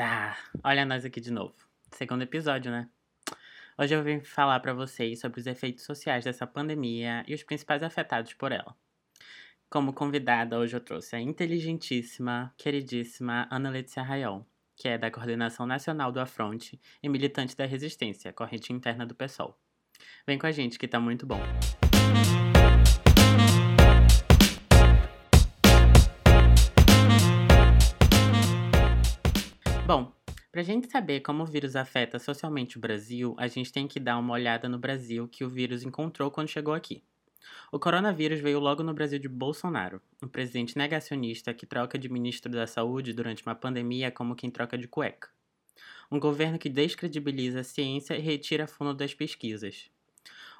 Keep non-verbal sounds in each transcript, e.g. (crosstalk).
Tá, olha nós aqui de novo. Segundo episódio, né? Hoje eu vim falar para vocês sobre os efeitos sociais dessa pandemia e os principais afetados por ela. Como convidada, hoje eu trouxe a inteligentíssima, queridíssima Ana Letícia Raiol, que é da Coordenação Nacional do Afronte e militante da Resistência, corrente interna do PSOL. Vem com a gente que tá muito bom. Bom, para a gente saber como o vírus afeta socialmente o Brasil, a gente tem que dar uma olhada no Brasil que o vírus encontrou quando chegou aqui. O coronavírus veio logo no Brasil de Bolsonaro, um presidente negacionista que troca de ministro da Saúde durante uma pandemia como quem troca de cueca. Um governo que descredibiliza a ciência e retira fundo das pesquisas.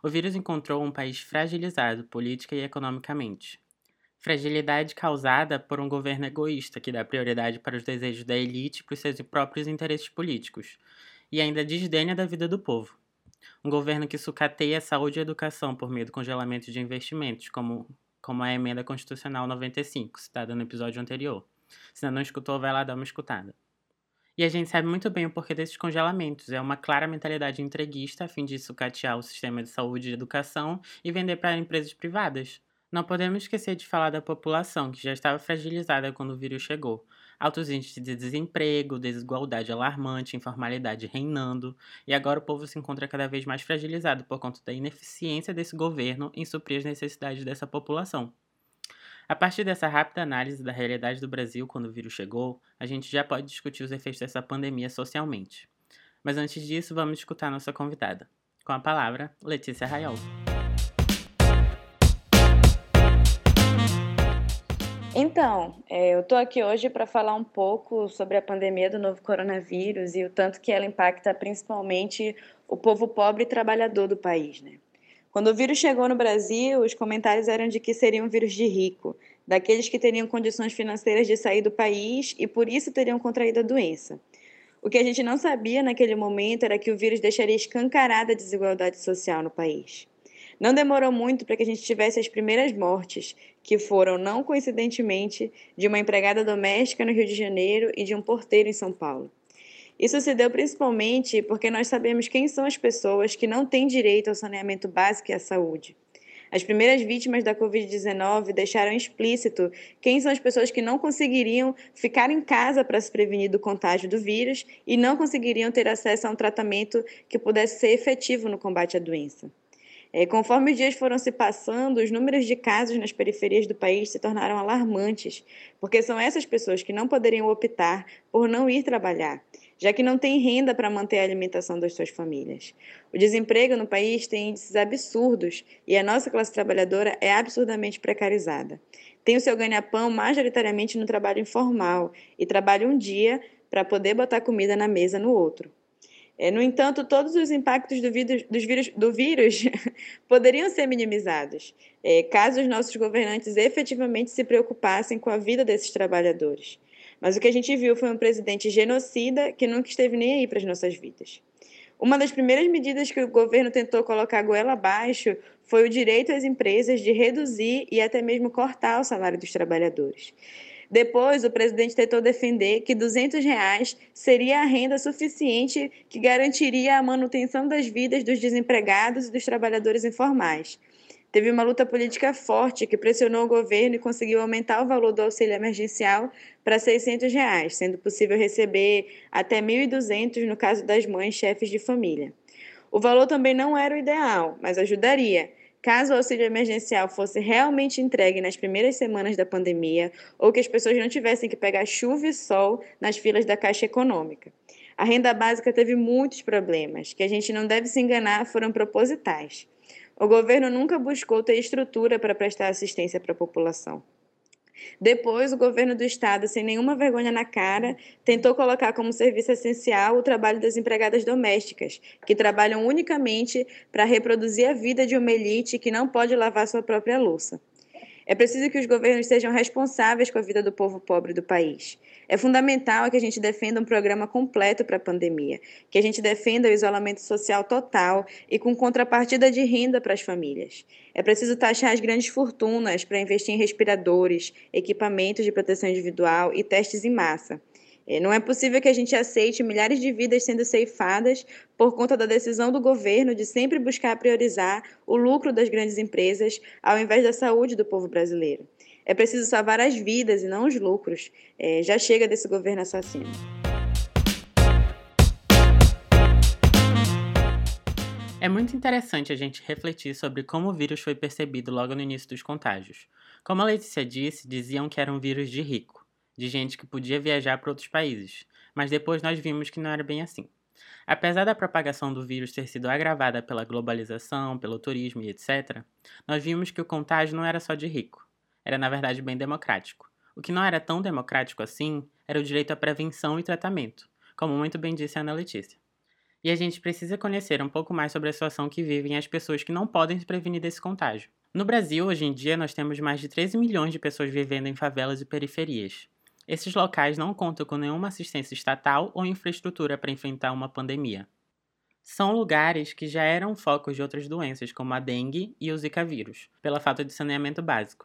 O vírus encontrou um país fragilizado política e economicamente, Fragilidade causada por um governo egoísta que dá prioridade para os desejos da elite e para os seus próprios interesses políticos, e ainda desdenha da vida do povo. Um governo que sucateia a saúde e a educação por meio do congelamento de investimentos, como, como a emenda constitucional 95, citada no episódio anterior. Se ainda não escutou, vai lá dar uma escutada. E a gente sabe muito bem o porquê desses congelamentos. É uma clara mentalidade entreguista a fim de sucatear o sistema de saúde e educação e vender para empresas privadas. Não podemos esquecer de falar da população, que já estava fragilizada quando o vírus chegou. Altos índices de desemprego, desigualdade alarmante, informalidade reinando, e agora o povo se encontra cada vez mais fragilizado por conta da ineficiência desse governo em suprir as necessidades dessa população. A partir dessa rápida análise da realidade do Brasil quando o vírus chegou, a gente já pode discutir os efeitos dessa pandemia socialmente. Mas antes disso, vamos escutar nossa convidada. Com a palavra, Letícia Raiol. Então, é, eu estou aqui hoje para falar um pouco sobre a pandemia do novo coronavírus e o tanto que ela impacta principalmente o povo pobre e trabalhador do país. Né? Quando o vírus chegou no Brasil, os comentários eram de que seria um vírus de rico, daqueles que teriam condições financeiras de sair do país e por isso teriam contraído a doença. O que a gente não sabia naquele momento era que o vírus deixaria escancarada a desigualdade social no país. Não demorou muito para que a gente tivesse as primeiras mortes, que foram, não coincidentemente, de uma empregada doméstica no Rio de Janeiro e de um porteiro em São Paulo. Isso se deu principalmente porque nós sabemos quem são as pessoas que não têm direito ao saneamento básico e à saúde. As primeiras vítimas da Covid-19 deixaram explícito quem são as pessoas que não conseguiriam ficar em casa para se prevenir do contágio do vírus e não conseguiriam ter acesso a um tratamento que pudesse ser efetivo no combate à doença. É, conforme os dias foram se passando, os números de casos nas periferias do país se tornaram alarmantes, porque são essas pessoas que não poderiam optar por não ir trabalhar, já que não têm renda para manter a alimentação das suas famílias. O desemprego no país tem índices absurdos e a nossa classe trabalhadora é absurdamente precarizada. Tem o seu ganha-pão majoritariamente no trabalho informal e trabalha um dia para poder botar comida na mesa no outro. É, no entanto, todos os impactos do vírus, vírus, do vírus (laughs) poderiam ser minimizados, é, caso os nossos governantes efetivamente se preocupassem com a vida desses trabalhadores. Mas o que a gente viu foi um presidente genocida que nunca esteve nem aí para as nossas vidas. Uma das primeiras medidas que o governo tentou colocar goela abaixo foi o direito às empresas de reduzir e até mesmo cortar o salário dos trabalhadores. Depois, o presidente tentou defender que 200 reais seria a renda suficiente que garantiria a manutenção das vidas dos desempregados e dos trabalhadores informais. Teve uma luta política forte que pressionou o governo e conseguiu aumentar o valor do auxílio emergencial para 600 reais, sendo possível receber até R$ 1.200 no caso das mães chefes de família. O valor também não era o ideal, mas ajudaria, Caso o auxílio emergencial fosse realmente entregue nas primeiras semanas da pandemia, ou que as pessoas não tivessem que pegar chuva e sol nas filas da Caixa Econômica. A renda básica teve muitos problemas, que a gente não deve se enganar, foram propositais. O governo nunca buscou ter estrutura para prestar assistência para a população. Depois, o governo do estado, sem nenhuma vergonha na cara, tentou colocar como serviço essencial o trabalho das empregadas domésticas, que trabalham unicamente para reproduzir a vida de uma elite que não pode lavar sua própria louça. É preciso que os governos sejam responsáveis com a vida do povo pobre do país. É fundamental que a gente defenda um programa completo para a pandemia, que a gente defenda o isolamento social total e com contrapartida de renda para as famílias. É preciso taxar as grandes fortunas para investir em respiradores, equipamentos de proteção individual e testes em massa. É, não é possível que a gente aceite milhares de vidas sendo ceifadas por conta da decisão do governo de sempre buscar priorizar o lucro das grandes empresas ao invés da saúde do povo brasileiro. É preciso salvar as vidas e não os lucros. É, já chega desse governo assassino. É muito interessante a gente refletir sobre como o vírus foi percebido logo no início dos contágios. Como a Letícia disse, diziam que era um vírus de rico de gente que podia viajar para outros países, mas depois nós vimos que não era bem assim. Apesar da propagação do vírus ter sido agravada pela globalização, pelo turismo e etc., nós vimos que o contágio não era só de rico, era na verdade bem democrático. O que não era tão democrático assim era o direito à prevenção e tratamento, como muito bem disse a Ana Letícia. E a gente precisa conhecer um pouco mais sobre a situação que vivem as pessoas que não podem se prevenir desse contágio. No Brasil, hoje em dia, nós temos mais de 13 milhões de pessoas vivendo em favelas e periferias, esses locais não contam com nenhuma assistência estatal ou infraestrutura para enfrentar uma pandemia. São lugares que já eram focos de outras doenças, como a dengue e o zika vírus, pela falta de saneamento básico.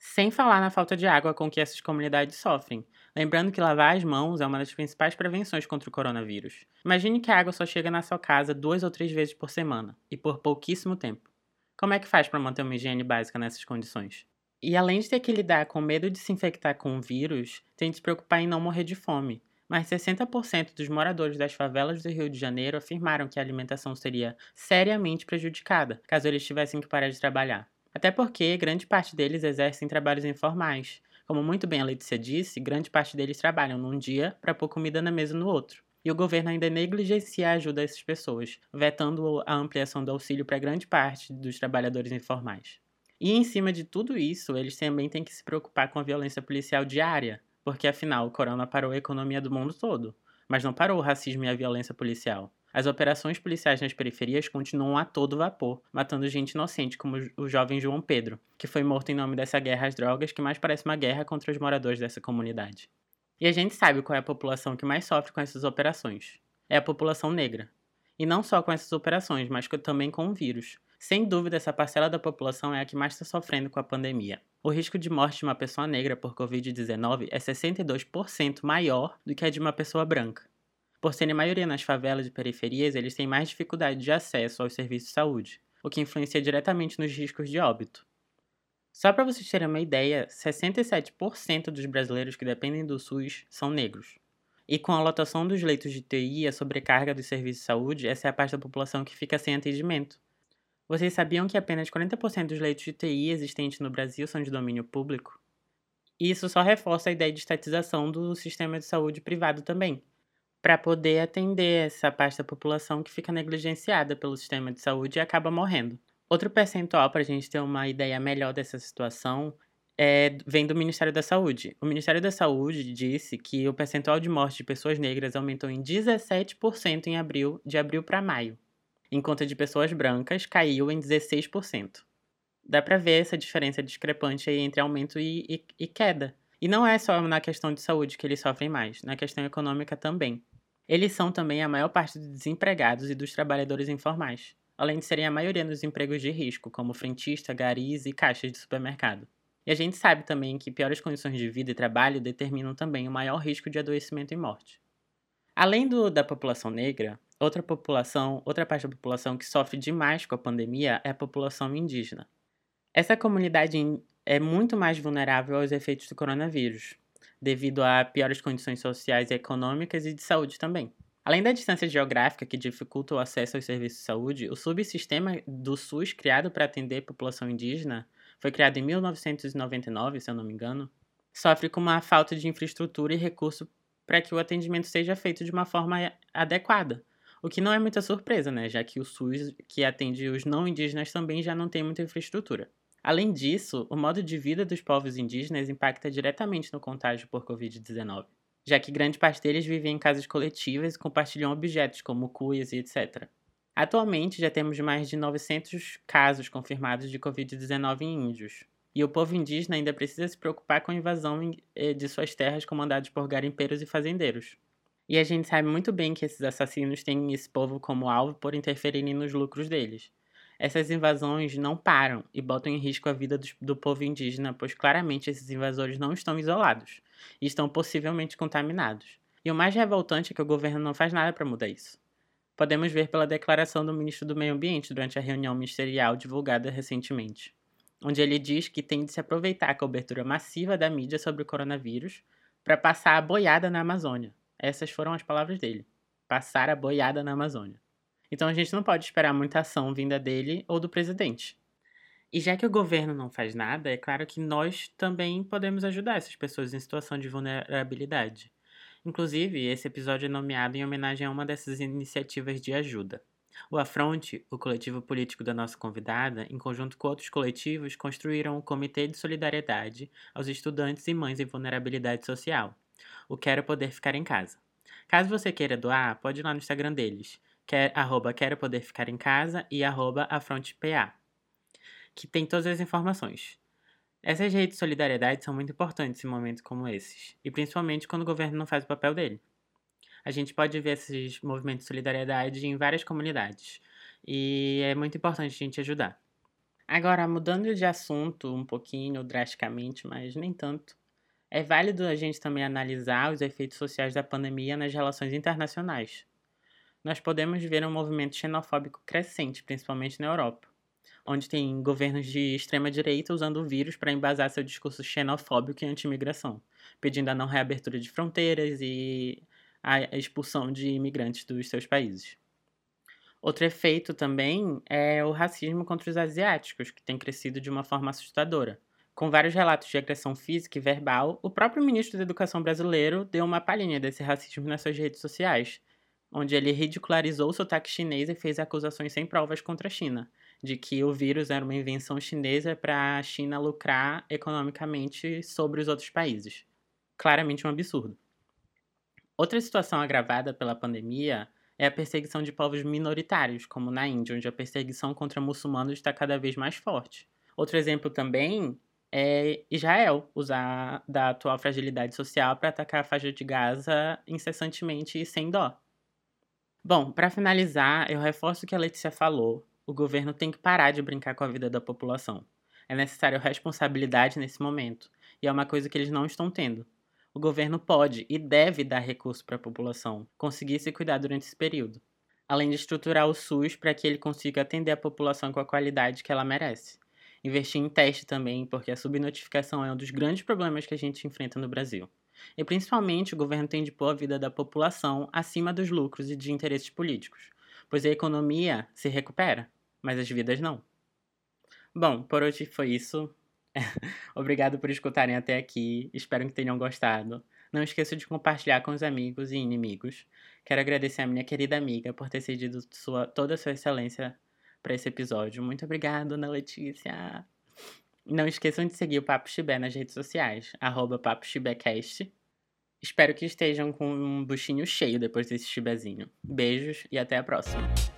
Sem falar na falta de água com que essas comunidades sofrem. Lembrando que lavar as mãos é uma das principais prevenções contra o coronavírus. Imagine que a água só chega na sua casa duas ou três vezes por semana, e por pouquíssimo tempo. Como é que faz para manter uma higiene básica nessas condições? E além de ter que lidar com medo de se infectar com o vírus, tem de se preocupar em não morrer de fome. Mas 60% dos moradores das favelas do Rio de Janeiro afirmaram que a alimentação seria seriamente prejudicada caso eles tivessem que parar de trabalhar. Até porque grande parte deles exercem trabalhos informais. Como muito bem a Letícia disse, grande parte deles trabalham num dia para pôr comida na mesa no outro. E o governo ainda negligencia a ajuda a essas pessoas, vetando a ampliação do auxílio para grande parte dos trabalhadores informais. E em cima de tudo isso, eles também têm que se preocupar com a violência policial diária, porque afinal o corona parou a economia do mundo todo, mas não parou o racismo e a violência policial. As operações policiais nas periferias continuam a todo vapor, matando gente inocente, como o jovem João Pedro, que foi morto em nome dessa guerra às drogas, que mais parece uma guerra contra os moradores dessa comunidade. E a gente sabe qual é a população que mais sofre com essas operações. É a população negra. E não só com essas operações, mas também com o vírus. Sem dúvida, essa parcela da população é a que mais está sofrendo com a pandemia. O risco de morte de uma pessoa negra por Covid-19 é 62% maior do que a de uma pessoa branca. Por serem maioria nas favelas e periferias, eles têm mais dificuldade de acesso aos serviços de saúde, o que influencia diretamente nos riscos de óbito. Só para vocês terem uma ideia, 67% dos brasileiros que dependem do SUS são negros. E com a lotação dos leitos de TI e a sobrecarga dos serviços de saúde, essa é a parte da população que fica sem atendimento. Vocês sabiam que apenas 40% dos leitos de TI existentes no Brasil são de domínio público? Isso só reforça a ideia de estatização do sistema de saúde privado também, para poder atender essa parte da população que fica negligenciada pelo sistema de saúde e acaba morrendo. Outro percentual, para a gente ter uma ideia melhor dessa situação, é, vem do Ministério da Saúde. O Ministério da Saúde disse que o percentual de morte de pessoas negras aumentou em 17% em abril, de abril para maio enquanto a de pessoas brancas caiu em 16%. Dá para ver essa diferença discrepante aí entre aumento e, e, e queda. E não é só na questão de saúde que eles sofrem mais, na questão econômica também. Eles são também a maior parte dos desempregados e dos trabalhadores informais, além de serem a maioria dos empregos de risco, como frentista, garis e caixas de supermercado. E a gente sabe também que piores condições de vida e trabalho determinam também o maior risco de adoecimento e morte. Além do, da população negra, outra população, outra parte da população que sofre demais com a pandemia é a população indígena. Essa comunidade é muito mais vulnerável aos efeitos do coronavírus, devido a piores condições sociais e econômicas e de saúde também. Além da distância geográfica que dificulta o acesso aos serviços de saúde, o subsistema do SUS criado para atender a população indígena foi criado em 1999, se eu não me engano, sofre com uma falta de infraestrutura e recurso para que o atendimento seja feito de uma forma adequada. O que não é muita surpresa, né? Já que o SUS, que atende os não indígenas, também já não tem muita infraestrutura. Além disso, o modo de vida dos povos indígenas impacta diretamente no contágio por Covid-19, já que grande parte deles vivem em casas coletivas e compartilham objetos como cuias e etc. Atualmente, já temos mais de 900 casos confirmados de Covid-19 em índios, e o povo indígena ainda precisa se preocupar com a invasão eh, de suas terras comandadas por garimpeiros e fazendeiros. E a gente sabe muito bem que esses assassinos têm esse povo como alvo por interferirem nos lucros deles. Essas invasões não param e botam em risco a vida do, do povo indígena, pois claramente esses invasores não estão isolados e estão possivelmente contaminados. E o mais revoltante é que o governo não faz nada para mudar isso. Podemos ver pela declaração do ministro do Meio Ambiente durante a reunião ministerial divulgada recentemente, onde ele diz que tem de se aproveitar a cobertura massiva da mídia sobre o coronavírus para passar a boiada na Amazônia. Essas foram as palavras dele: passar a boiada na Amazônia. Então a gente não pode esperar muita ação vinda dele ou do presidente. E já que o governo não faz nada, é claro que nós também podemos ajudar essas pessoas em situação de vulnerabilidade. Inclusive, esse episódio é nomeado em homenagem a uma dessas iniciativas de ajuda. O Afronte, o coletivo político da nossa convidada, em conjunto com outros coletivos, construíram um comitê de solidariedade aos estudantes e mães em vulnerabilidade social. O Quero Poder Ficar em Casa. Caso você queira doar, pode ir lá no Instagram deles, quer, arroba Quero Poder Ficar em Casa e arroba AfrontePA, que tem todas as informações. Essas redes de solidariedade são muito importantes em momentos como esses, e principalmente quando o governo não faz o papel dele. A gente pode ver esses movimentos de solidariedade em várias comunidades, e é muito importante a gente ajudar. Agora, mudando de assunto um pouquinho drasticamente, mas nem tanto, é válido a gente também analisar os efeitos sociais da pandemia nas relações internacionais. Nós podemos ver um movimento xenofóbico crescente, principalmente na Europa onde tem governos de extrema-direita usando o vírus para embasar seu discurso xenofóbico e anti-imigração, pedindo a não reabertura de fronteiras e a expulsão de imigrantes dos seus países. Outro efeito também é o racismo contra os asiáticos, que tem crescido de uma forma assustadora. Com vários relatos de agressão física e verbal, o próprio ministro da Educação brasileiro deu uma palhinha desse racismo nas suas redes sociais, onde ele ridicularizou o sotaque chinês e fez acusações sem provas contra a China, de que o vírus era uma invenção chinesa para a China lucrar economicamente sobre os outros países. Claramente um absurdo. Outra situação agravada pela pandemia é a perseguição de povos minoritários, como na Índia, onde a perseguição contra muçulmanos está cada vez mais forte. Outro exemplo também é Israel usar da atual fragilidade social para atacar a faixa de Gaza incessantemente e sem dó. Bom, para finalizar, eu reforço o que a Letícia falou o governo tem que parar de brincar com a vida da população. É necessário responsabilidade nesse momento, e é uma coisa que eles não estão tendo. O governo pode e deve dar recurso para a população, conseguir se cuidar durante esse período, além de estruturar o SUS para que ele consiga atender a população com a qualidade que ela merece. Investir em teste também, porque a subnotificação é um dos grandes problemas que a gente enfrenta no Brasil. E principalmente o governo tem de pôr a vida da população acima dos lucros e de interesses políticos, pois a economia se recupera mas as vidas não. Bom, por hoje foi isso. (laughs) Obrigado por escutarem até aqui. Espero que tenham gostado. Não esqueça de compartilhar com os amigos e inimigos. Quero agradecer a minha querida amiga por ter cedido sua, toda a sua excelência para esse episódio. Muito obrigado, Ana Letícia. Não esqueçam de seguir o Papo Chibé nas redes sociais, arroba Papo Chibécast. Espero que estejam com um buchinho cheio depois desse chibezinho. Beijos e até a próxima.